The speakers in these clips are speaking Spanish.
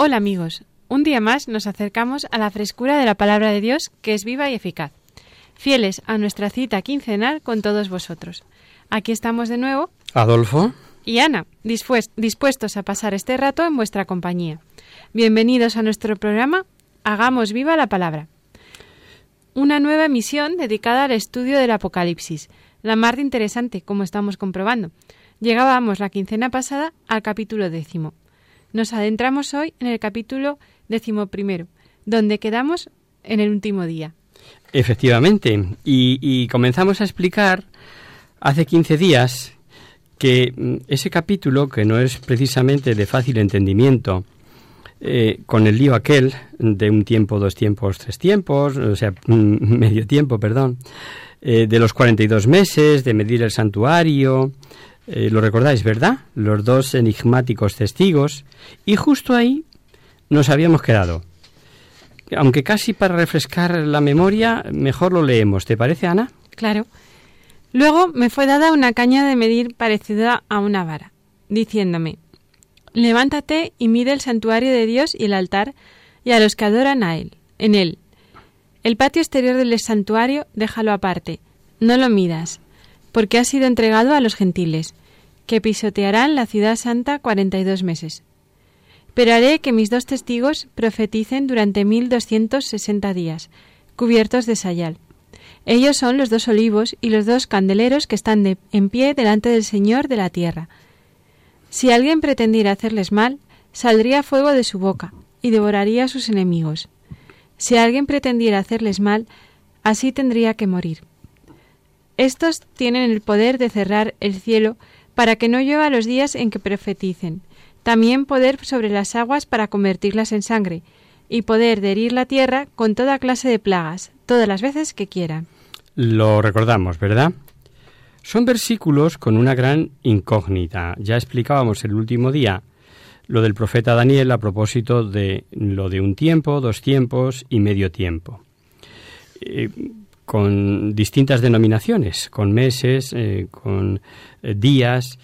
Hola amigos, un día más nos acercamos a la frescura de la palabra de Dios que es viva y eficaz, fieles a nuestra cita quincenal con todos vosotros. Aquí estamos de nuevo Adolfo. y Ana, dispues- dispuestos a pasar este rato en vuestra compañía. Bienvenidos a nuestro programa Hagamos viva la palabra. Una nueva emisión dedicada al estudio del Apocalipsis, la más de interesante, como estamos comprobando. Llegábamos la quincena pasada al capítulo décimo. Nos adentramos hoy en el capítulo décimo primero, donde quedamos en el último día. Efectivamente. Y, y comenzamos a explicar hace 15 días que mm, ese capítulo, que no es precisamente de fácil entendimiento, eh, con el lío aquel de un tiempo, dos tiempos, tres tiempos, o sea, medio tiempo, perdón, eh, de los 42 meses, de medir el santuario, eh, lo recordáis, ¿verdad? Los dos enigmáticos testigos, y justo ahí nos habíamos quedado. Aunque casi para refrescar la memoria, mejor lo leemos. ¿Te parece, Ana? Claro. Luego me fue dada una caña de medir parecida a una vara, diciéndome, Levántate y mide el santuario de Dios y el altar, y a los que adoran a él, en él. El patio exterior del santuario déjalo aparte, no lo midas, porque ha sido entregado a los gentiles, que pisotearán la ciudad santa cuarenta y dos meses. Pero haré que mis dos testigos profeticen durante mil doscientos sesenta días, cubiertos de sayal. Ellos son los dos olivos y los dos candeleros que están en pie delante del Señor de la tierra. Si alguien pretendiera hacerles mal, saldría fuego de su boca y devoraría a sus enemigos. Si alguien pretendiera hacerles mal, así tendría que morir. Estos tienen el poder de cerrar el cielo para que no llueva los días en que profeticen, también poder sobre las aguas para convertirlas en sangre, y poder de herir la tierra con toda clase de plagas, todas las veces que quieran. Lo recordamos, ¿verdad? Son versículos con una gran incógnita. Ya explicábamos el último día lo del profeta Daniel a propósito de lo de un tiempo, dos tiempos y medio tiempo. Eh, con distintas denominaciones, con meses, eh, con eh, días,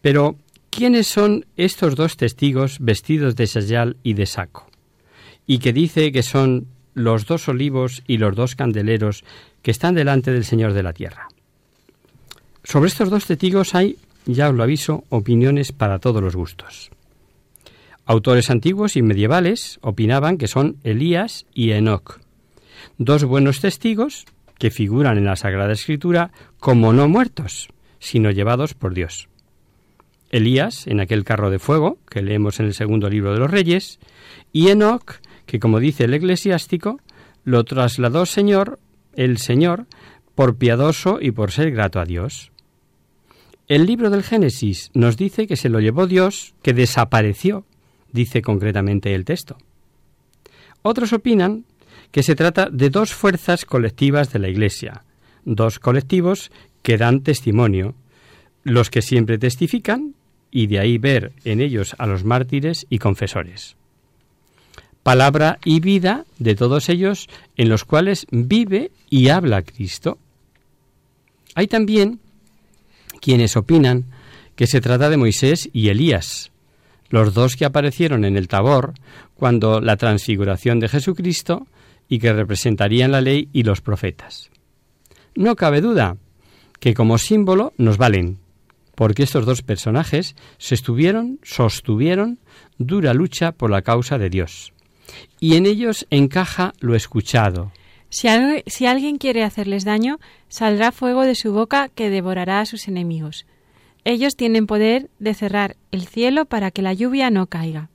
pero ¿quiénes son estos dos testigos vestidos de sayal y de saco? Y que dice que son los dos olivos y los dos candeleros que están delante del Señor de la tierra. Sobre estos dos testigos hay, ya os lo aviso, opiniones para todos los gustos. Autores antiguos y medievales opinaban que son Elías y Enoc, dos buenos testigos que figuran en la Sagrada Escritura como no muertos, sino llevados por Dios. Elías en aquel carro de fuego que leemos en el segundo libro de los Reyes, y Enoc, que como dice el eclesiástico, lo trasladó Señor, el Señor, por piadoso y por ser grato a Dios. El libro del Génesis nos dice que se lo llevó Dios, que desapareció, dice concretamente el texto. Otros opinan que se trata de dos fuerzas colectivas de la Iglesia, dos colectivos que dan testimonio, los que siempre testifican, y de ahí ver en ellos a los mártires y confesores. Palabra y vida de todos ellos en los cuales vive y habla Cristo. Hay también quienes opinan que se trata de Moisés y Elías, los dos que aparecieron en el Tabor cuando la transfiguración de Jesucristo y que representarían la ley y los profetas. No cabe duda que como símbolo nos valen, porque estos dos personajes se estuvieron, sostuvieron dura lucha por la causa de Dios, y en ellos encaja lo escuchado. Si, si alguien quiere hacerles daño, saldrá fuego de su boca que devorará a sus enemigos. Ellos tienen poder de cerrar el cielo para que la lluvia no caiga.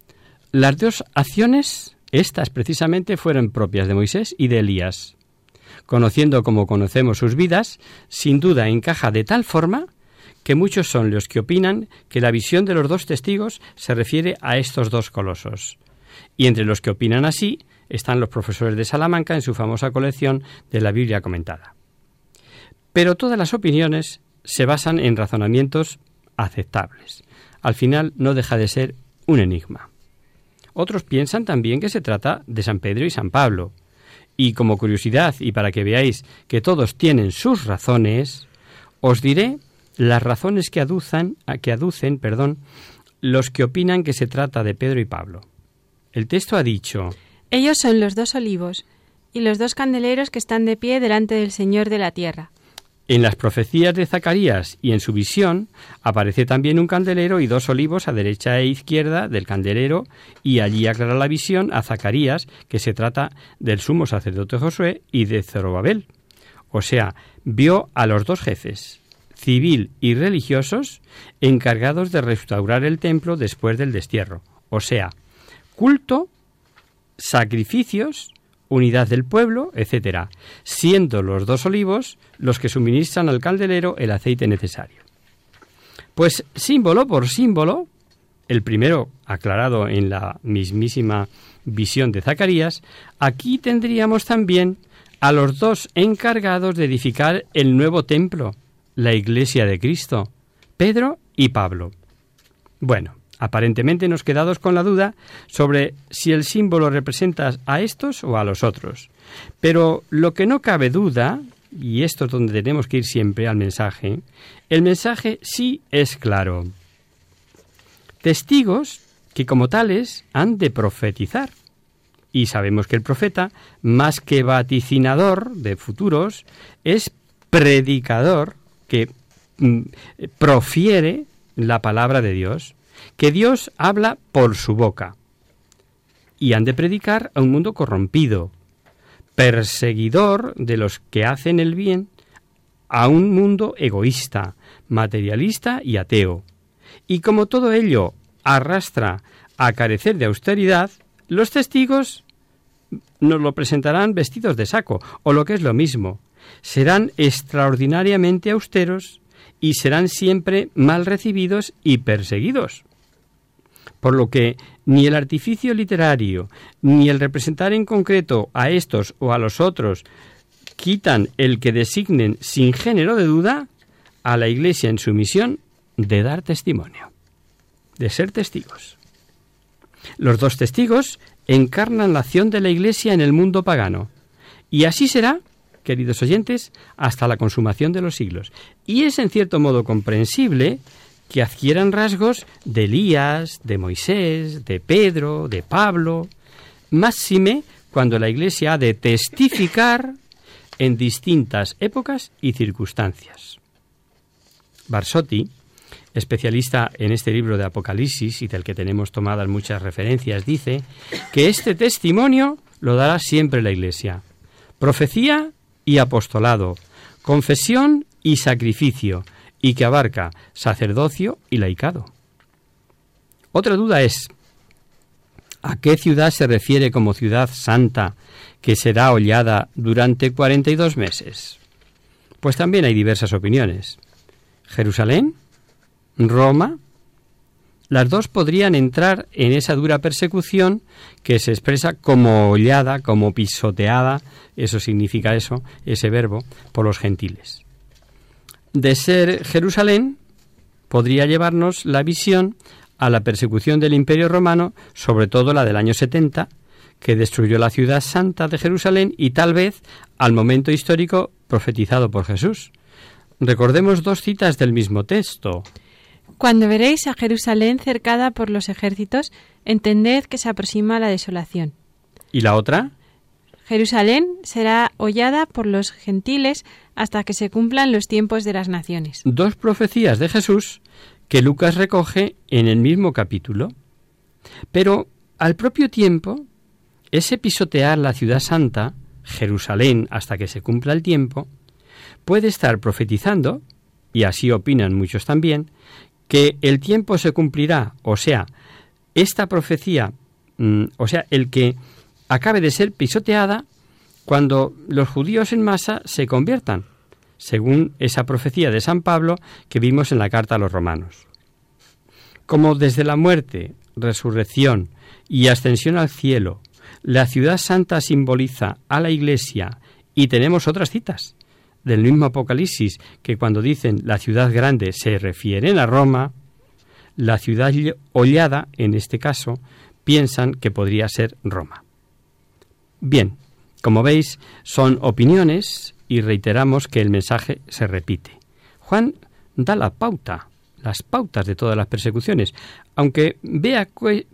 Las dos acciones, estas precisamente, fueron propias de Moisés y de Elías. Conociendo como conocemos sus vidas, sin duda encaja de tal forma que muchos son los que opinan que la visión de los dos testigos se refiere a estos dos colosos. Y entre los que opinan así están los profesores de Salamanca en su famosa colección de la Biblia comentada. Pero todas las opiniones se basan en razonamientos aceptables. Al final no deja de ser un enigma. Otros piensan también que se trata de San Pedro y San Pablo. Y como curiosidad y para que veáis que todos tienen sus razones, os diré las razones que que aducen, perdón, los que opinan que se trata de Pedro y Pablo. El texto ha dicho, Ellos son los dos olivos y los dos candeleros que están de pie delante del Señor de la tierra. En las profecías de Zacarías y en su visión aparece también un candelero y dos olivos a derecha e izquierda del candelero y allí aclara la visión a Zacarías que se trata del sumo sacerdote Josué y de Zorobabel. O sea, vio a los dos jefes, civil y religiosos, encargados de restaurar el templo después del destierro. O sea, culto, sacrificios, unidad del pueblo, etcétera, siendo los dos olivos los que suministran al candelero el aceite necesario. Pues símbolo por símbolo, el primero aclarado en la mismísima visión de Zacarías, aquí tendríamos también a los dos encargados de edificar el nuevo templo, la iglesia de Cristo, Pedro y Pablo. Bueno, aparentemente nos quedamos con la duda sobre si el símbolo representa a estos o a los otros. Pero lo que no cabe duda, y esto es donde tenemos que ir siempre al mensaje, el mensaje sí es claro. Testigos que como tales han de profetizar. Y sabemos que el profeta, más que vaticinador de futuros, es predicador que mm, profiere la palabra de Dios, que Dios habla por su boca. Y han de predicar a un mundo corrompido, perseguidor de los que hacen el bien, a un mundo egoísta, materialista y ateo. Y como todo ello arrastra a carecer de austeridad, los testigos nos lo presentarán vestidos de saco, o lo que es lo mismo, serán extraordinariamente austeros y serán siempre mal recibidos y perseguidos. Por lo que ni el artificio literario, ni el representar en concreto a estos o a los otros quitan el que designen sin género de duda a la Iglesia en su misión de dar testimonio, de ser testigos. Los dos testigos encarnan la acción de la Iglesia en el mundo pagano. Y así será, queridos oyentes, hasta la consumación de los siglos. Y es en cierto modo comprensible que adquieran rasgos de Elías, de Moisés, de Pedro, de Pablo, máxime cuando la Iglesia ha de testificar en distintas épocas y circunstancias. Barsotti, especialista en este libro de Apocalipsis y del que tenemos tomadas muchas referencias, dice que este testimonio lo dará siempre la Iglesia. Profecía y apostolado, confesión y sacrificio, y que abarca sacerdocio y laicado. Otra duda es, ¿a qué ciudad se refiere como ciudad santa que será hollada durante 42 meses? Pues también hay diversas opiniones. ¿Jerusalén? ¿Roma? Las dos podrían entrar en esa dura persecución que se expresa como hollada, como pisoteada, eso significa eso, ese verbo, por los gentiles. De ser Jerusalén, podría llevarnos la visión a la persecución del Imperio Romano, sobre todo la del año 70, que destruyó la ciudad santa de Jerusalén y tal vez al momento histórico profetizado por Jesús. Recordemos dos citas del mismo texto. Cuando veréis a Jerusalén cercada por los ejércitos, entended que se aproxima la desolación. ¿Y la otra? Jerusalén será hollada por los gentiles hasta que se cumplan los tiempos de las naciones. Dos profecías de Jesús que Lucas recoge en el mismo capítulo. Pero al propio tiempo, ese pisotear la ciudad santa, Jerusalén, hasta que se cumpla el tiempo, puede estar profetizando, y así opinan muchos también, que el tiempo se cumplirá, o sea, esta profecía, mm, o sea, el que acabe de ser pisoteada cuando los judíos en masa se conviertan, según esa profecía de San Pablo que vimos en la carta a los romanos. Como desde la muerte, resurrección y ascensión al cielo, la ciudad santa simboliza a la Iglesia y tenemos otras citas del mismo Apocalipsis que cuando dicen la ciudad grande se refieren a Roma, la ciudad hollada, en este caso, piensan que podría ser Roma. Bien, como veis, son opiniones y reiteramos que el mensaje se repite. Juan da la pauta, las pautas de todas las persecuciones, aunque vea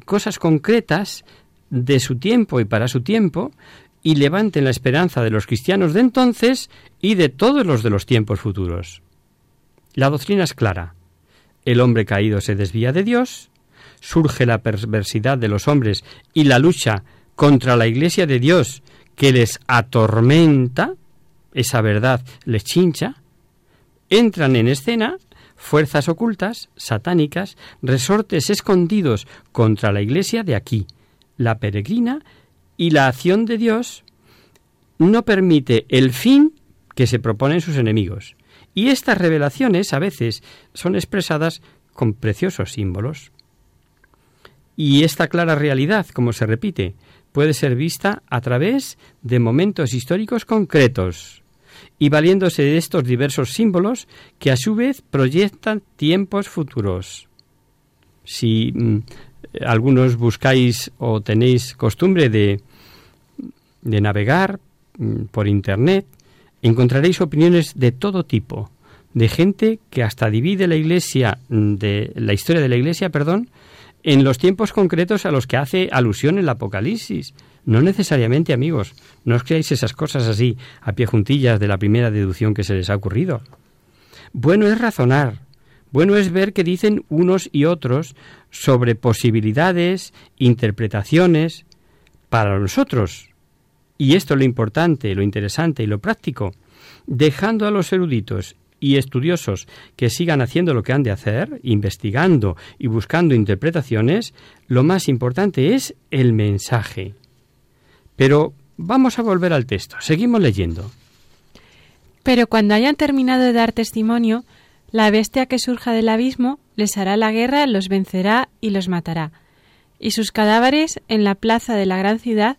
cosas concretas de su tiempo y para su tiempo, y levanten la esperanza de los cristianos de entonces y de todos los de los tiempos futuros. La doctrina es clara. El hombre caído se desvía de Dios, surge la perversidad de los hombres y la lucha contra la iglesia de Dios que les atormenta, esa verdad les chincha, entran en escena fuerzas ocultas, satánicas, resortes escondidos contra la iglesia de aquí, la peregrina, y la acción de Dios no permite el fin que se proponen sus enemigos. Y estas revelaciones a veces son expresadas con preciosos símbolos. Y esta clara realidad, como se repite, puede ser vista a través de momentos históricos concretos y valiéndose de estos diversos símbolos que a su vez proyectan tiempos futuros. Si mm, algunos buscáis o tenéis costumbre de, de navegar mm, por Internet, encontraréis opiniones de todo tipo, de gente que hasta divide la iglesia mm, de la historia de la iglesia, perdón, en los tiempos concretos a los que hace alusión el Apocalipsis. No necesariamente, amigos, no os creáis esas cosas así, a pie juntillas de la primera deducción que se les ha ocurrido. Bueno es razonar, bueno es ver qué dicen unos y otros sobre posibilidades, interpretaciones, para nosotros. Y esto es lo importante, lo interesante y lo práctico, dejando a los eruditos y estudiosos que sigan haciendo lo que han de hacer, investigando y buscando interpretaciones, lo más importante es el mensaje. Pero vamos a volver al texto, seguimos leyendo. Pero cuando hayan terminado de dar testimonio, la bestia que surja del abismo les hará la guerra, los vencerá y los matará. Y sus cadáveres en la plaza de la gran ciudad,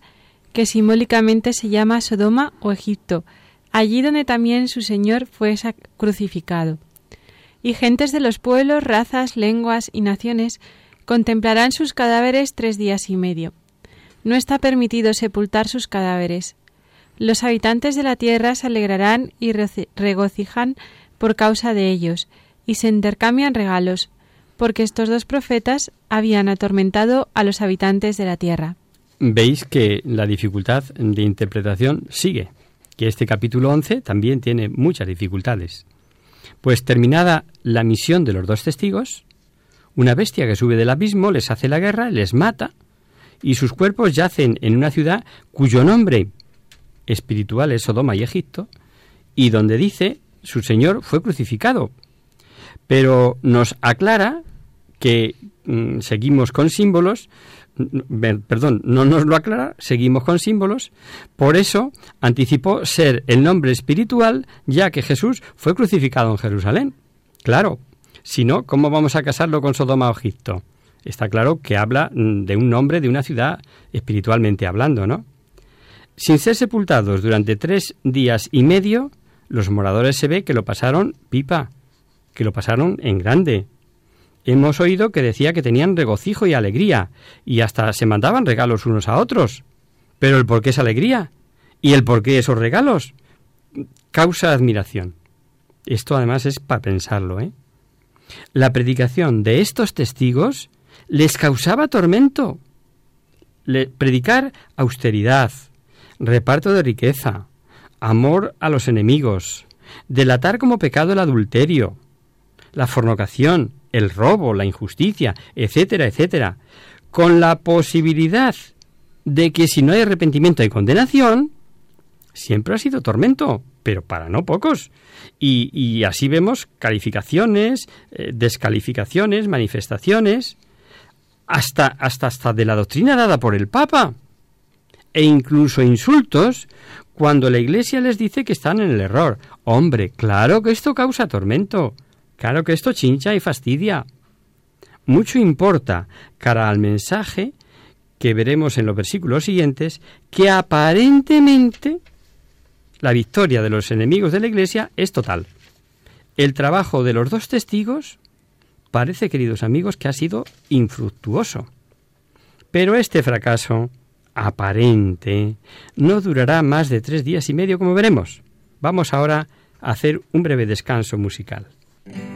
que simbólicamente se llama Sodoma o Egipto, allí donde también su Señor fue crucificado. Y gentes de los pueblos, razas, lenguas y naciones contemplarán sus cadáveres tres días y medio. No está permitido sepultar sus cadáveres. Los habitantes de la tierra se alegrarán y regocijan por causa de ellos, y se intercambian regalos, porque estos dos profetas habían atormentado a los habitantes de la tierra. Veis que la dificultad de interpretación sigue que este capítulo 11 también tiene muchas dificultades. Pues terminada la misión de los dos testigos, una bestia que sube del abismo les hace la guerra, les mata, y sus cuerpos yacen en una ciudad cuyo nombre espiritual es Sodoma y Egipto, y donde dice su Señor fue crucificado. Pero nos aclara que mm, seguimos con símbolos perdón, no nos lo aclara, seguimos con símbolos, por eso anticipó ser el nombre espiritual, ya que Jesús fue crucificado en Jerusalén. Claro, si no, ¿cómo vamos a casarlo con Sodoma o Egipto? Está claro que habla mm, de un nombre de una ciudad espiritualmente hablando, ¿no? Sin ser sepultados durante tres días y medio, los moradores se ve que lo pasaron pipa, que lo pasaron en grande, Hemos oído que decía que tenían regocijo y alegría, y hasta se mandaban regalos unos a otros. Pero el por qué esa alegría y el por qué esos regalos causa admiración. Esto además es para pensarlo, ¿eh? La predicación de estos testigos les causaba tormento. predicar austeridad, reparto de riqueza, amor a los enemigos, delatar como pecado el adulterio, la fornicación, el robo, la injusticia, etcétera, etcétera, con la posibilidad de que si no hay arrepentimiento y condenación, siempre ha sido tormento, pero para no pocos. Y, así vemos calificaciones, eh, descalificaciones, manifestaciones, hasta, hasta, hasta de la doctrina dada por el Papa, e incluso insultos cuando la Iglesia les dice que están en el error. Hombre, claro que esto causa tormento, claro que esto chincha y fastidia. Mucho importa, cara al mensaje que veremos en los versículos siguientes, que aparentemente la victoria de los enemigos de la Iglesia es total. El trabajo de los dos testigos parece, queridos amigos, que ha sido infructuoso. Pero este fracaso aparente no durará más de tres días y medio, como veremos. Vamos ahora a hacer un breve descanso musical. Mm-hmm.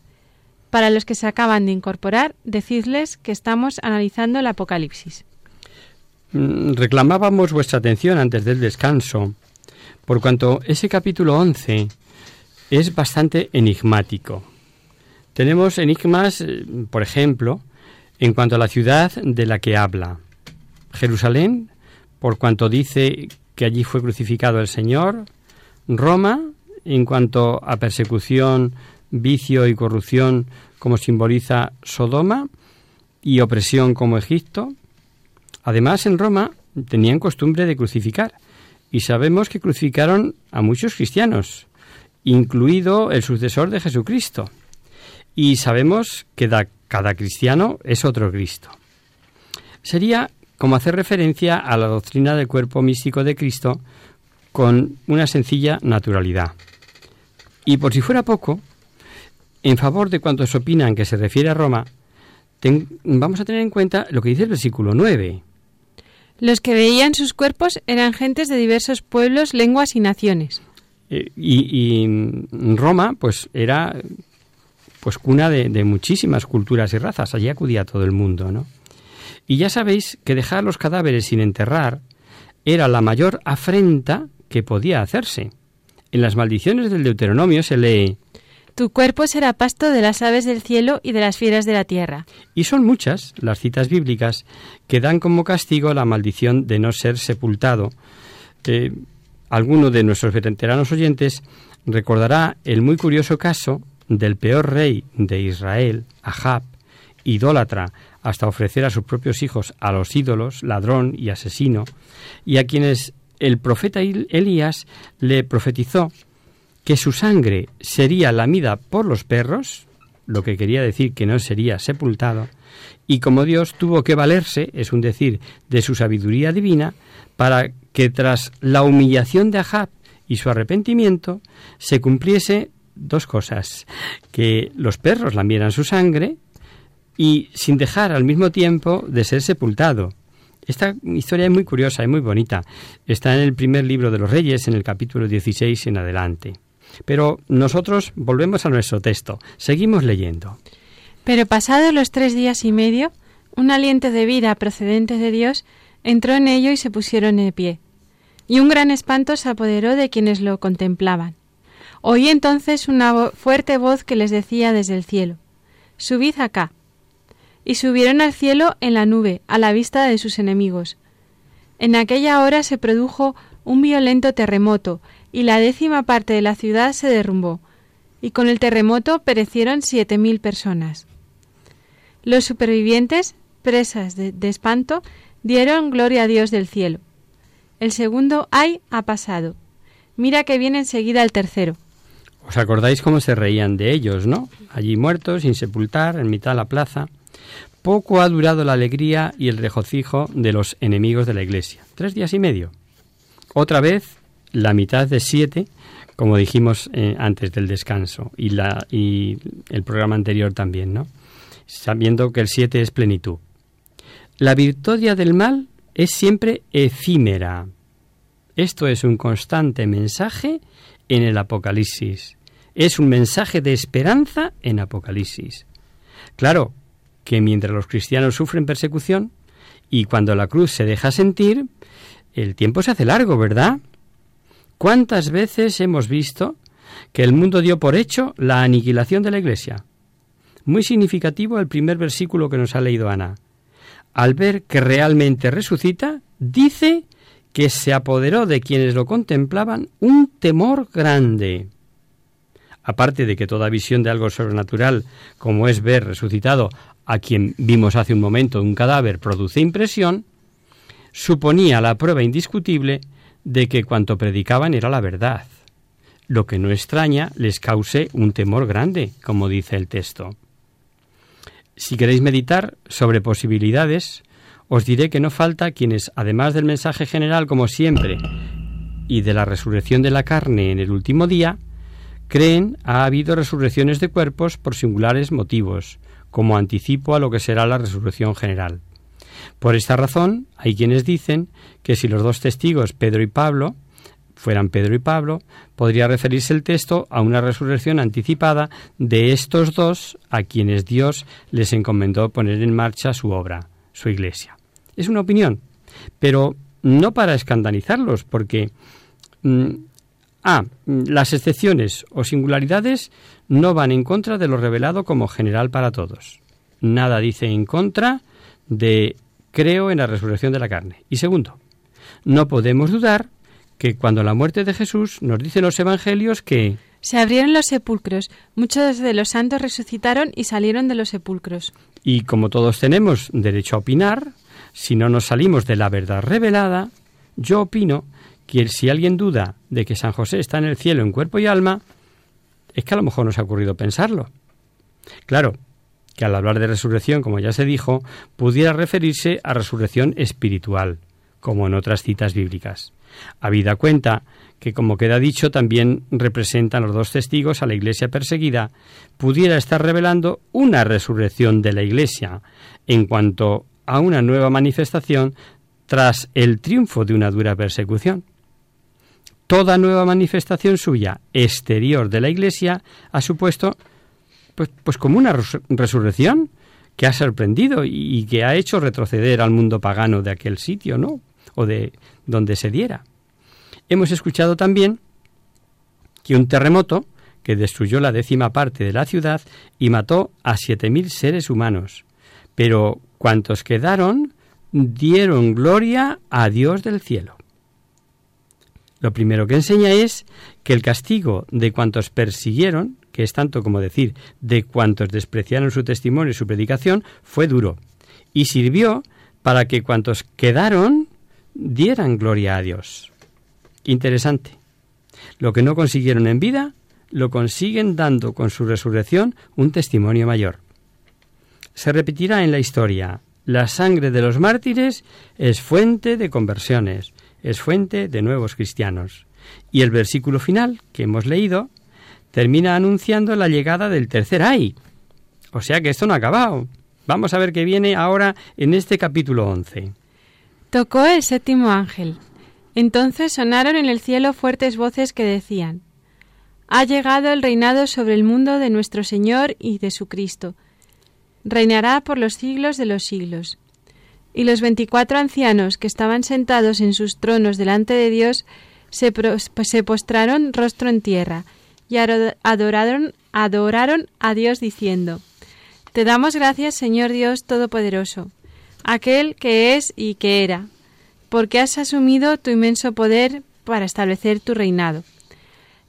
Para los que se acaban de incorporar, decidles que estamos analizando el Apocalipsis. Mm, reclamábamos vuestra atención antes del descanso, por cuanto ese capítulo 11 es bastante enigmático. Tenemos enigmas, eh, por ejemplo, en cuanto a la ciudad de la que habla. Jerusalén, por cuanto dice que allí fue crucificado el Señor. Roma, en cuanto a persecución, vicio y corrupción, como simboliza Sodoma, y opresión como Egipto. Además, en Roma tenían costumbre de crucificar, y sabemos que crucificaron a muchos cristianos, incluido el sucesor de Jesucristo. Y sabemos que cada cristiano es otro Cristo. Sería como hacer referencia a la doctrina del cuerpo místico de Cristo con una sencilla naturalidad. Y por si fuera poco, en favor de cuantos opinan que se refiere a Roma, vamos a tener en cuenta lo que dice el versículo 9. Los que veían sus cuerpos eran gentes de diversos pueblos, lenguas y naciones. Eh, y, Roma, pues, era pues cuna de, de, muchísimas culturas y razas. Allí acudía todo el mundo, ¿no? Y ya sabéis que dejar los cadáveres sin enterrar era la mayor afrenta que podía hacerse. En las maldiciones del Deuteronomio se lee Tu cuerpo será pasto de las aves del cielo y de las fieras de la tierra. Y son muchas las citas bíblicas que dan como castigo la maldición de no ser sepultado. Eh, alguno de nuestros veteranos oyentes recordará el muy curioso caso del peor rey de Israel, Ahab, idólatra, hasta ofrecer a sus propios hijos a los ídolos, ladrón y asesino, y a quienes el profeta Elías le profetizó que su sangre sería lamida por los perros, lo que quería decir que no sería sepultado, y como Dios tuvo que valerse, es un decir, de su sabiduría divina, para que tras la humillación de Ahab y su arrepentimiento se cumpliese dos cosas, que los perros lamieran su sangre y sin dejar al mismo tiempo de ser sepultado. Esta historia es muy curiosa y muy bonita. Está en el primer libro de los Reyes, en el capítulo 16 en adelante. Pero nosotros volvemos a nuestro texto. Seguimos leyendo. Pero pasados los tres días y medio, un aliento de vida procedente de Dios entró en ello y se pusieron de pie. Y un gran espanto se apoderó de quienes lo contemplaban. Oí entonces una fuerte voz que les decía desde el cielo, Subid acá y subieron al cielo en la nube, a la vista de sus enemigos. En aquella hora se produjo un violento terremoto, y la décima parte de la ciudad se derrumbó, y con el terremoto perecieron siete mil personas. Los supervivientes, presas de, espanto, dieron gloria a Dios del cielo. El segundo ay ha pasado. Mira que viene enseguida el tercero. ¿Os acordáis cómo se reían de ellos, no? Allí muertos, sin sepultar, en mitad de la plaza. Poco ha durado la alegría y el regocijo de los enemigos de la Iglesia. Tres días y medio. Otra vez, la mitad de siete, como dijimos eh, antes del descanso, y, la, y el programa anterior también, ¿no? Sabiendo que el siete es plenitud. La victoria del mal es siempre efímera. Esto es un constante mensaje en el Apocalipsis. Es un mensaje de esperanza en Apocalipsis. Claro, que mientras los cristianos sufren persecución y cuando la cruz se deja sentir, el tiempo se hace largo, ¿verdad? ¿Cuántas veces hemos visto que el mundo dio por hecho la aniquilación de la Iglesia? Muy significativo el primer versículo que nos ha leído Ana. Al ver que realmente resucita, dice que se apoderó de quienes lo contemplaban un temor grande aparte de que toda visión de algo sobrenatural, como es ver resucitado a quien vimos hace un momento un cadáver, produce impresión, suponía la prueba indiscutible de que cuanto predicaban era la verdad, lo que no extraña les cause un temor grande, como dice el texto. Si queréis meditar sobre posibilidades, os diré que no falta quienes, además del mensaje general como siempre, y de la resurrección de la carne en el último día, creen ha habido resurrecciones de cuerpos por singulares motivos, como anticipo a lo que será la resurrección general. Por esta razón, hay quienes dicen que si los dos testigos, Pedro y Pablo, fueran Pedro y Pablo, podría referirse el texto a una resurrección anticipada de estos dos a quienes Dios les encomendó poner en marcha su obra, su iglesia. Es una opinión, pero no para escandalizarlos, porque mm, a. Las excepciones o singularidades no van en contra de lo revelado como general para todos. nada dice en contra de creo en la resurrección de la carne. Y segundo, no podemos dudar que cuando la muerte de Jesús nos dicen los evangelios que se abrieron los sepulcros, muchos de los santos resucitaron y salieron de los sepulcros. Y como todos tenemos derecho a opinar, si no nos salimos de la verdad revelada, yo opino que si alguien duda de que San José está en el cielo en cuerpo y alma, es que a lo mejor nos ha ocurrido pensarlo. Claro, que al hablar de resurrección, como ya se dijo, pudiera referirse a resurrección espiritual, como en otras citas bíblicas. Habida cuenta que, como queda dicho, también representan los dos testigos a la Iglesia perseguida, pudiera estar revelando una resurrección de la Iglesia en cuanto a una nueva manifestación tras el triunfo de una dura persecución. Toda nueva manifestación suya exterior de la Iglesia ha supuesto pues, pues como una resurrección que ha sorprendido y que ha hecho retroceder al mundo pagano de aquel sitio, ¿no? O de donde se diera. Hemos escuchado también que un terremoto que destruyó la décima parte de la ciudad y mató a siete mil seres humanos. Pero cuantos quedaron dieron gloria a Dios del cielo. Lo primero que enseña es que el castigo de cuantos persiguieron es tanto como decir de cuantos despreciaron su testimonio y su predicación, fue duro, y sirvió para que cuantos quedaron dieran gloria a Dios. Interesante. Lo que no consiguieron en vida, lo consiguen dando con su resurrección un testimonio mayor. Se repetirá en la historia, la sangre de los mártires es fuente de conversiones, es fuente de nuevos cristianos. Y el versículo final que hemos leído termina anunciando la llegada del tercer ay. O sea que esto no ha acabado. Vamos a ver qué viene ahora en este capítulo 11. Tocó el séptimo ángel. Entonces sonaron en el cielo fuertes voces que decían, Ha llegado el reinado sobre el mundo de nuestro Señor y de su Cristo. Reinará por los siglos de los siglos. Y los veinticuatro ancianos que estaban sentados en sus tronos delante de Dios se, se postraron rostro en tierra y adoraron, adoraron a Dios diciendo, Te damos gracias, Señor Dios Todopoderoso, aquel que es y que era, porque has asumido tu inmenso poder para establecer tu reinado.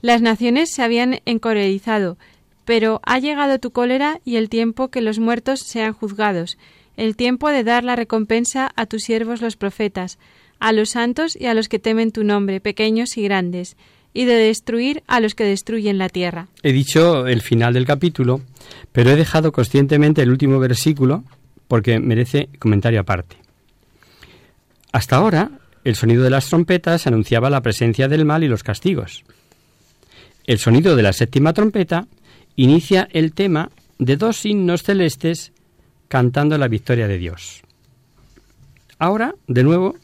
Las naciones se habían encolerizado, pero ha llegado tu cólera y el tiempo que los muertos sean juzgados, el tiempo de dar la recompensa a tus siervos los profetas, a los santos y a los que temen tu nombre, pequeños y grandes, y de destruir a los que destruyen la tierra. He dicho el final del capítulo, pero he dejado conscientemente el último versículo porque merece comentario aparte. Hasta ahora, el sonido de las trompetas anunciaba la presencia del mal y los castigos. El sonido de la séptima trompeta inicia el tema de dos himnos celestes cantando la victoria de Dios. Ahora, de nuevo,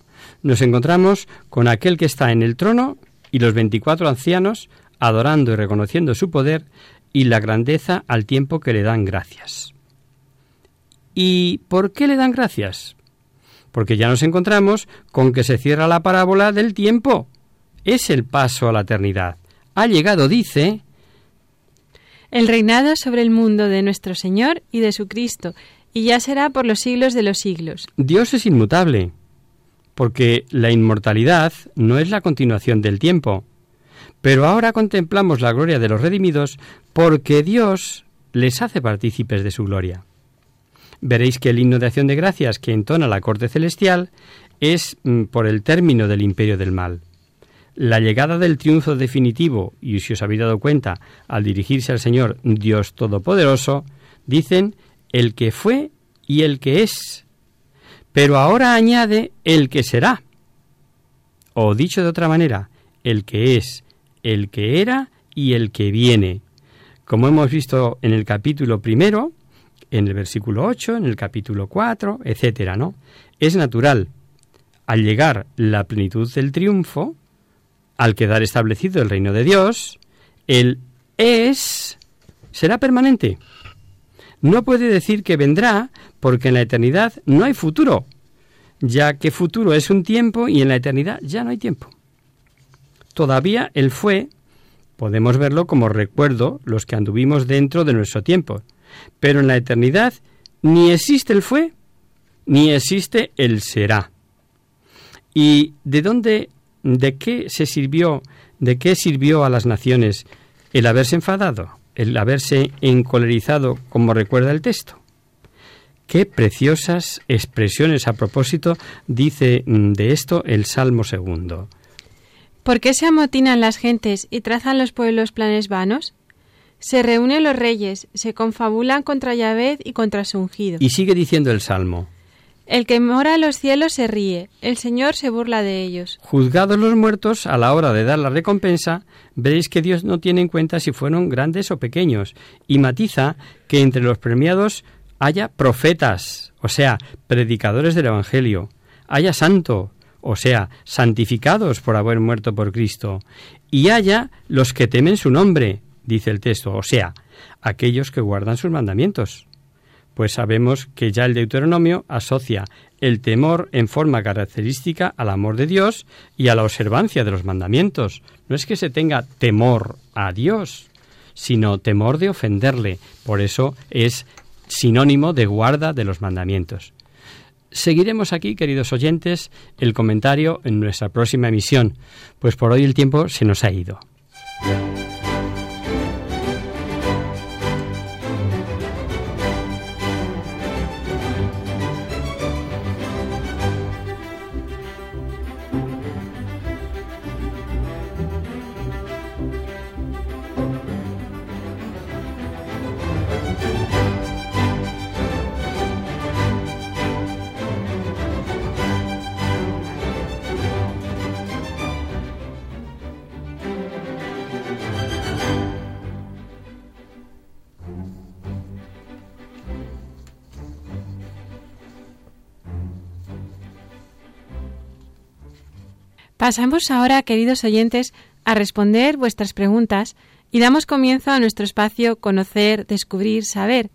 nos encontramos con aquel que está en el trono y los veinticuatro ancianos adorando y reconociendo su poder y la grandeza al tiempo que le dan gracias. ¿Y por qué le dan gracias? Porque ya nos encontramos con que se cierra la parábola del tiempo. Es el paso a la eternidad. Ha llegado, dice, el reinado sobre el mundo de nuestro Señor y de su Cristo, y ya será por los siglos de los siglos. Dios es inmutable porque la inmortalidad no es la continuación del tiempo. Pero ahora contemplamos la gloria de los redimidos porque Dios les hace partícipes de su gloria. Veréis que el himno de acción de gracias que entona la corte celestial es mm, por el término del imperio del mal. La llegada del triunfo definitivo, y si os habéis dado cuenta, al dirigirse al Señor Dios Todopoderoso, dicen el que fue y el que es, pero ahora añade el que será. O dicho de otra manera, el que es, el que era y el que viene. Como hemos visto en el capítulo primero, en el versículo 8, en el capítulo 4, etcétera, ¿no? Es natural, al llegar la plenitud del triunfo, al quedar establecido el reino de Dios, el es será permanente. No puede decir que vendrá porque en la eternidad no hay futuro, ya que futuro es un tiempo y en la eternidad ya no hay tiempo. Todavía el fue, podemos verlo como recuerdo los que anduvimos dentro de nuestro tiempo, pero en la eternidad ni existe el fue, ni existe el será. ¿Y de dónde, de qué se sirvió, de qué sirvió a las naciones el haberse enfadado, el haberse encolerizado, como recuerda el texto? Qué preciosas expresiones a propósito dice mm, de esto el Salmo segundo. ¿Por qué se amotinan las gentes y trazan los pueblos planes vanos? Se reúnen los reyes, se confabulan contra Yahvé y contra su ungido. Y sigue diciendo el Salmo. El que mora en los cielos se ríe, el Señor se burla de ellos. Juzgados los muertos, a la hora de dar la recompensa, veréis que Dios no tiene en cuenta si fueron grandes o pequeños, y matiza que entre los premiados haya profetas, o sea, predicadores del Evangelio, haya santo, o sea, santificados por haber muerto por Cristo, y haya los que temen su nombre, dice el texto, o sea, aquellos que guardan sus mandamientos. Pues sabemos que ya el Deuteronomio asocia el temor en forma característica al amor de Dios y a la observancia de los mandamientos. No es que se tenga temor a Dios, sino temor de ofenderle. Por eso es sinónimo de guarda de los mandamientos. Seguiremos aquí, queridos oyentes, el comentario en nuestra próxima emisión, pues por hoy el tiempo se nos ha ido. Pasamos ahora, queridos oyentes, a responder vuestras preguntas y damos comienzo a nuestro espacio Conocer, Descubrir, Saber.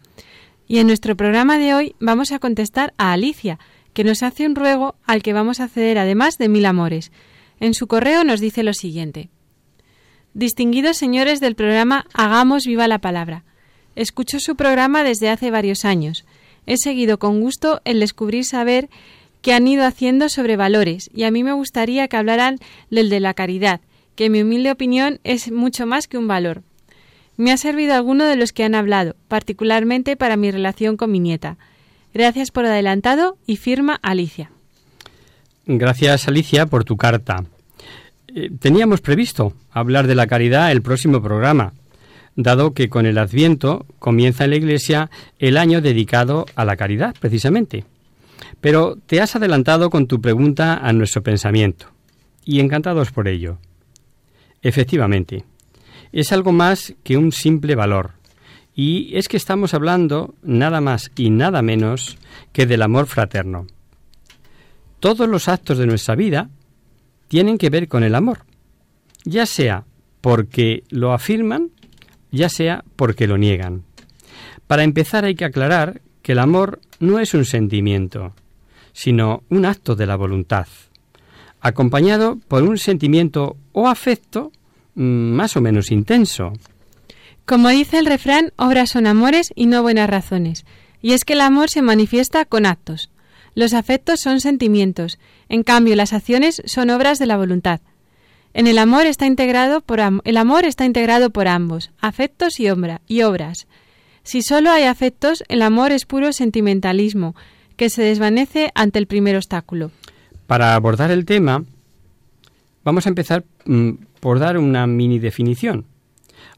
Y en nuestro programa de hoy vamos a contestar a Alicia, que nos hace un ruego al que vamos a acceder además de mil amores. En su correo nos dice lo siguiente. Distinguidos señores del programa Hagamos viva la palabra. Escucho su programa desde hace varios años. He seguido con gusto el descubrir saber que han ido haciendo sobre valores y a mí me gustaría que hablaran del de la caridad, que en mi humilde opinión es mucho más que un valor. Me ha servido alguno de los que han hablado, particularmente para mi relación con mi nieta. Gracias por adelantado y firma Alicia. Gracias Alicia por tu carta. Eh, teníamos previsto hablar de la caridad el próximo programa, dado que con el Adviento comienza en la Iglesia el año dedicado a la caridad, precisamente. Pero te has adelantado con tu pregunta a nuestro pensamiento, y encantados por ello. Efectivamente, es algo más que un simple valor, y es que estamos hablando nada más y nada menos que del amor fraterno. Todos los actos de nuestra vida tienen que ver con el amor, ya sea porque lo afirman, ya sea porque lo niegan. Para empezar hay que aclarar que el amor no es un sentimiento, sino un acto de la voluntad, acompañado por un sentimiento o afecto mm, más o menos intenso. Como dice el refrán, obras son amores y no buenas razones. Y es que el amor se manifiesta con actos. Los afectos son sentimientos, en cambio las acciones son obras de la voluntad. En el amor está integrado por el amor está integrado por ambos, afectos y, y obras. Si solo hay afectos, el amor es puro sentimentalismo, que se desvanece ante el primer obstáculo. Para abordar el tema, vamos a empezar mm, por dar una mini definición.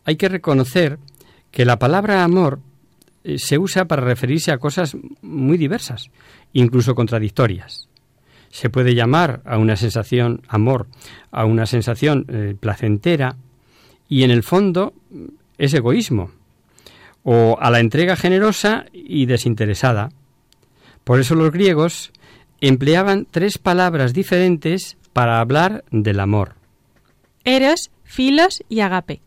Hay que reconocer que la palabra amor eh, se usa para referirse a cosas muy diversas, incluso contradictorias. Se puede llamar a una sensación amor, a una sensación eh, placentera, y en el fondo es egoísmo, o a la entrega generosa y desinteresada, por eso los griegos empleaban tres palabras diferentes para hablar del amor. Eros, filos y agape.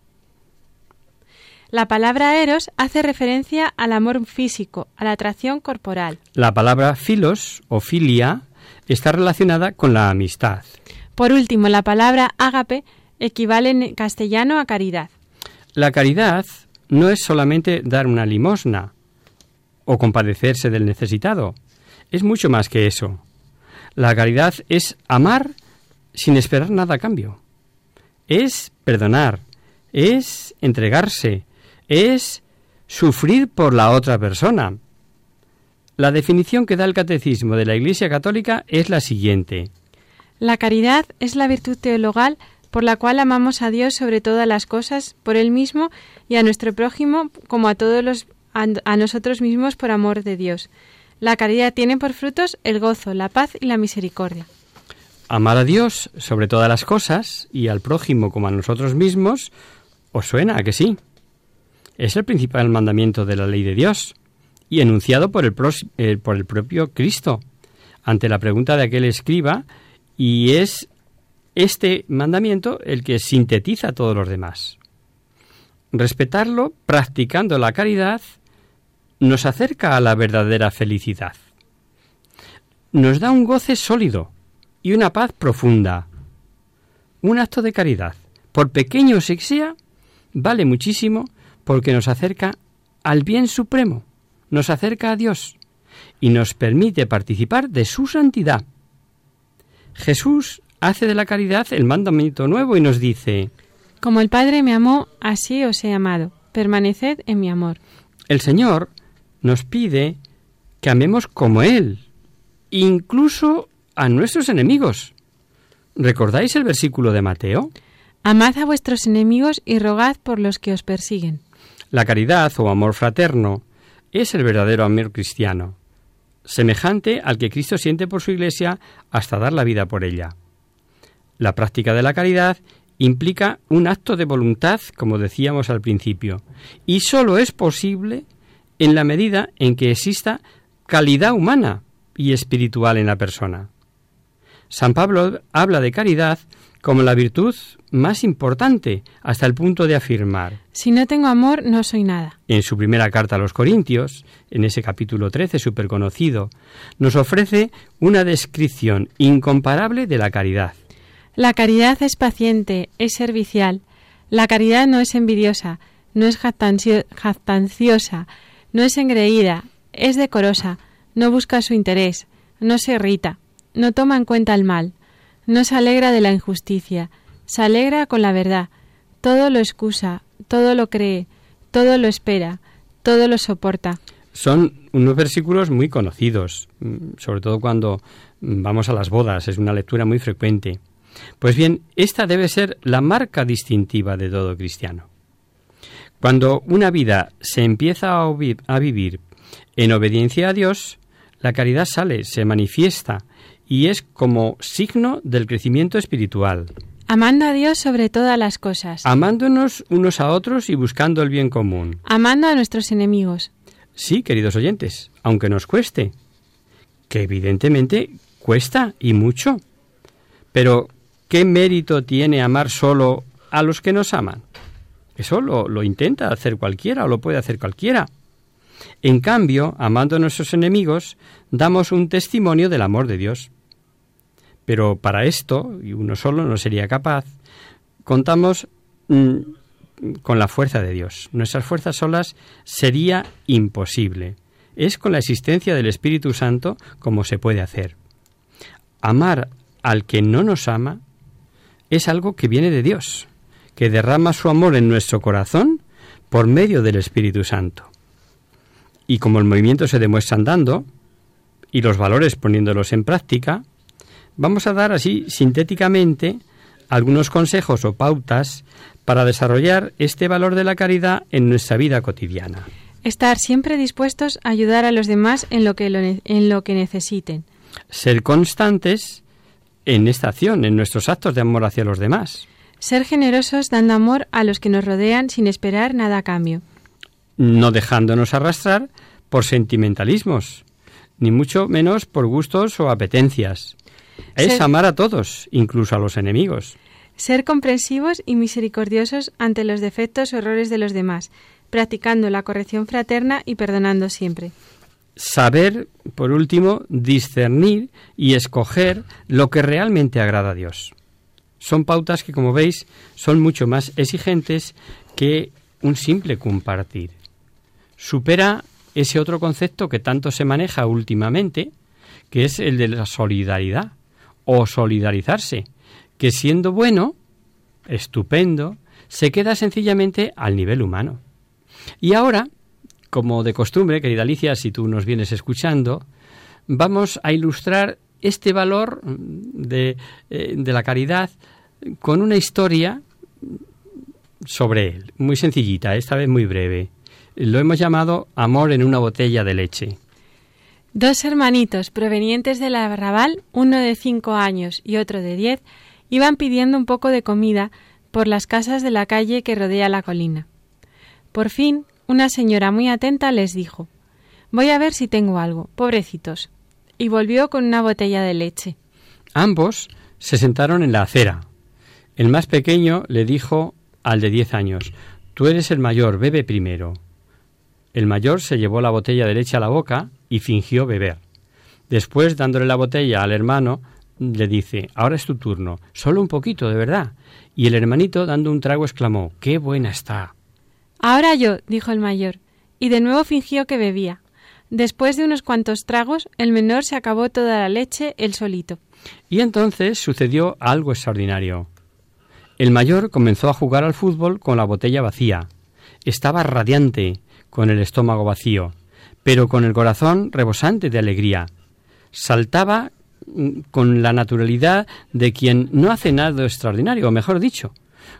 La palabra eros hace referencia al amor físico, a la atracción corporal. La palabra filos o filia está relacionada con la amistad. Por último, la palabra agape equivale en castellano a caridad. La caridad no es solamente dar una limosna o compadecerse del necesitado. Es mucho más que eso. La caridad es amar sin esperar nada a cambio. Es perdonar, es entregarse, es sufrir por la otra persona. La definición que da el Catecismo de la Iglesia Católica es la siguiente. La caridad es la virtud teologal por la cual amamos a Dios sobre todas las cosas, por Él mismo y a nuestro prójimo como a todos los a nosotros mismos por amor de Dios. La caridad tiene por frutos el gozo, la paz y la misericordia. Amar a Dios sobre todas las cosas y al prójimo como a nosotros mismos, ¿os suena a que sí? Es el principal mandamiento de la ley de Dios y enunciado por el, eh, por el propio Cristo ante la pregunta de aquel escriba y es este mandamiento el que sintetiza a todos los demás. Respetarlo, practicando la caridad, nos acerca a la verdadera felicidad. Nos da un goce sólido y una paz profunda. Un acto de caridad, por pequeño que sea, vale muchísimo porque nos acerca al bien supremo, nos acerca a Dios y nos permite participar de su santidad. Jesús hace de la caridad el mandamiento nuevo y nos dice, Como el Padre me amó, así os he amado, permaneced en mi amor. El Señor nos pide que amemos como Él, incluso a nuestros enemigos. ¿Recordáis el versículo de Mateo? Amad a vuestros enemigos y rogad por los que os persiguen. La caridad o amor fraterno es el verdadero amor cristiano, semejante al que Cristo siente por su Iglesia hasta dar la vida por ella. La práctica de la caridad implica un acto de voluntad, como decíamos al principio, y sólo es posible en la medida en que exista calidad humana y espiritual en la persona. San Pablo habla de caridad como la virtud más importante hasta el punto de afirmar Si no tengo amor, no soy nada. En su primera carta a los Corintios, en ese capítulo 13 súper conocido, nos ofrece una descripción incomparable de la caridad. La caridad es paciente, es servicial. La caridad no es envidiosa, no es jactanciosa, no es engreída, es decorosa, no busca su interés, no se irrita, no toma en cuenta el mal, no se alegra de la injusticia, se alegra con la verdad, todo lo excusa, todo lo cree, todo lo espera, todo lo soporta. Son unos versículos muy conocidos, mm, sobre todo cuando mm, vamos a las bodas, es una lectura muy frecuente. Pues bien, esta debe ser la marca distintiva de todo cristiano. Cuando una vida se empieza a, vivir en obediencia a Dios, la caridad sale, se manifiesta y es como signo del crecimiento espiritual. Amando a Dios sobre todas las cosas. Amándonos unos a otros y buscando el bien común. Amando a nuestros enemigos. Sí, queridos oyentes, aunque nos cueste. Que evidentemente cuesta y mucho. Pero, ¿qué mérito tiene amar solo a los que nos aman? Eso lo, intenta hacer cualquiera o lo puede hacer cualquiera. En cambio, amando a nuestros enemigos, damos un testimonio del amor de Dios. Pero para esto, y uno solo no sería capaz, contamos mm, con la fuerza de Dios. Nuestras fuerzas solas sería imposible. Es con la existencia del Espíritu Santo como se puede hacer. Amar al que no nos ama es algo que viene de Dios que derrama su amor en nuestro corazón por medio del Espíritu Santo. Y como el movimiento se demuestra andando, y los valores poniéndolos en práctica, vamos a dar así sintéticamente algunos consejos o pautas para desarrollar este valor de la caridad en nuestra vida cotidiana. Estar siempre dispuestos a ayudar a los demás en lo que, en lo que necesiten. Ser constantes en esta acción, en nuestros actos de amor hacia los demás. Ser generosos dando amor a los que nos rodean sin esperar nada a cambio. No dejándonos arrastrar por sentimentalismos, ni mucho menos por gustos o apetencias. Es amar a todos, incluso a los enemigos. Ser comprensivos y misericordiosos ante los defectos o errores de los demás, practicando la corrección fraterna y perdonando siempre. Saber, por último, discernir y escoger lo que realmente agrada a Dios. Son pautas que, como veis, son mucho más exigentes que un simple compartir. Supera ese otro concepto que tanto se maneja últimamente, que es el de la solidaridad o solidarizarse, que siendo bueno, estupendo, se queda sencillamente al nivel humano. Y ahora, como de costumbre, querida Alicia, si tú nos vienes escuchando, vamos a ilustrar este valor de, eh, de la caridad con una historia sobre él, muy sencillita, esta vez muy breve. Lo hemos llamado Amor en una botella de leche. Dos hermanitos provenientes del arrabal, uno de cinco años y otro de diez, iban pidiendo un poco de comida por las casas de la calle que rodea la colina. Por fin, una señora muy atenta les dijo Voy a ver si tengo algo, pobrecitos. Y volvió con una botella de leche. Ambos se sentaron en la acera. El más pequeño le dijo al de diez años Tú eres el mayor, bebe primero. El mayor se llevó la botella de leche a la boca y fingió beber. Después, dándole la botella al hermano, le dice Ahora es tu turno, solo un poquito, de verdad. Y el hermanito, dando un trago, exclamó Qué buena está. Ahora yo, dijo el mayor, y de nuevo fingió que bebía. Después de unos cuantos tragos, el menor se acabó toda la leche él solito. Y entonces sucedió algo extraordinario. El mayor comenzó a jugar al fútbol con la botella vacía. Estaba radiante, con el estómago vacío, pero con el corazón rebosante de alegría. Saltaba mm, con la naturalidad de quien no hace nada extraordinario, o mejor dicho,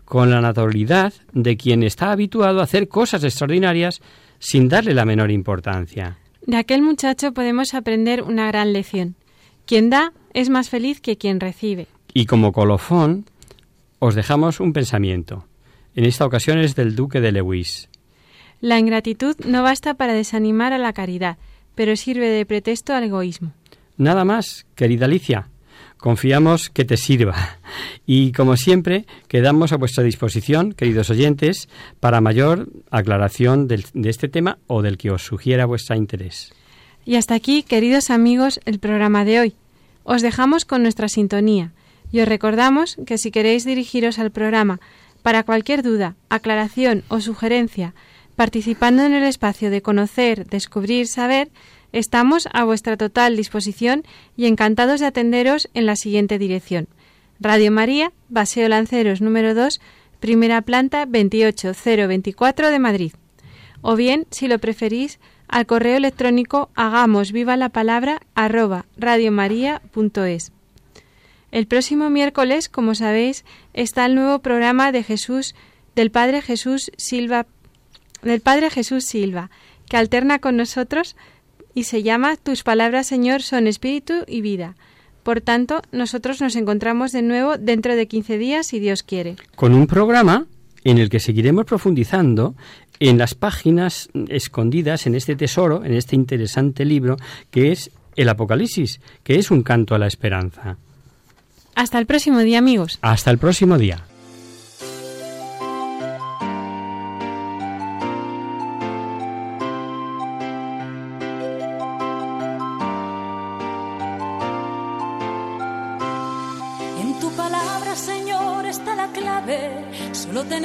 con la naturalidad de quien está habituado a hacer cosas extraordinarias sin darle la menor importancia. De aquel muchacho podemos aprender una gran lección. Quien da es más feliz que quien recibe. Y como colofón, os dejamos un pensamiento. En esta ocasión es del duque de Lewis. La ingratitud no basta para desanimar a la caridad, pero sirve de pretexto al egoísmo. Nada más, querida Alicia. Confiamos que te sirva. Y como siempre, quedamos a vuestra disposición, queridos oyentes, para mayor aclaración del- de este tema o del que os sugiera vuestro interés. Y hasta aquí, queridos amigos, el programa de hoy. Os dejamos con nuestra sintonía y os recordamos que si queréis dirigiros al programa para cualquier duda, aclaración o sugerencia, participando en el espacio de conocer, descubrir, saber, estamos a vuestra total disposición y encantados de atenderos en la siguiente dirección. Radio María, Paseo Lanceros número 2, primera planta 28024 de Madrid. O bien, si lo preferís, al correo electrónico hagamos viva la palabra arroba radiomaria.es. El próximo miércoles, como sabéis, está el nuevo programa de Jesús del Padre Jesús Silva del Padre Jesús Silva, que alterna con nosotros y se llama Tus palabras, Señor, son espíritu y vida. Por tanto, nosotros nos encontramos de nuevo dentro de 15 días, si Dios quiere. Con un programa en el que seguiremos profundizando en las páginas escondidas en este tesoro, en este interesante libro que es el Apocalipsis, que es un canto a la esperanza. Hasta el próximo día, amigos. Hasta el próximo día.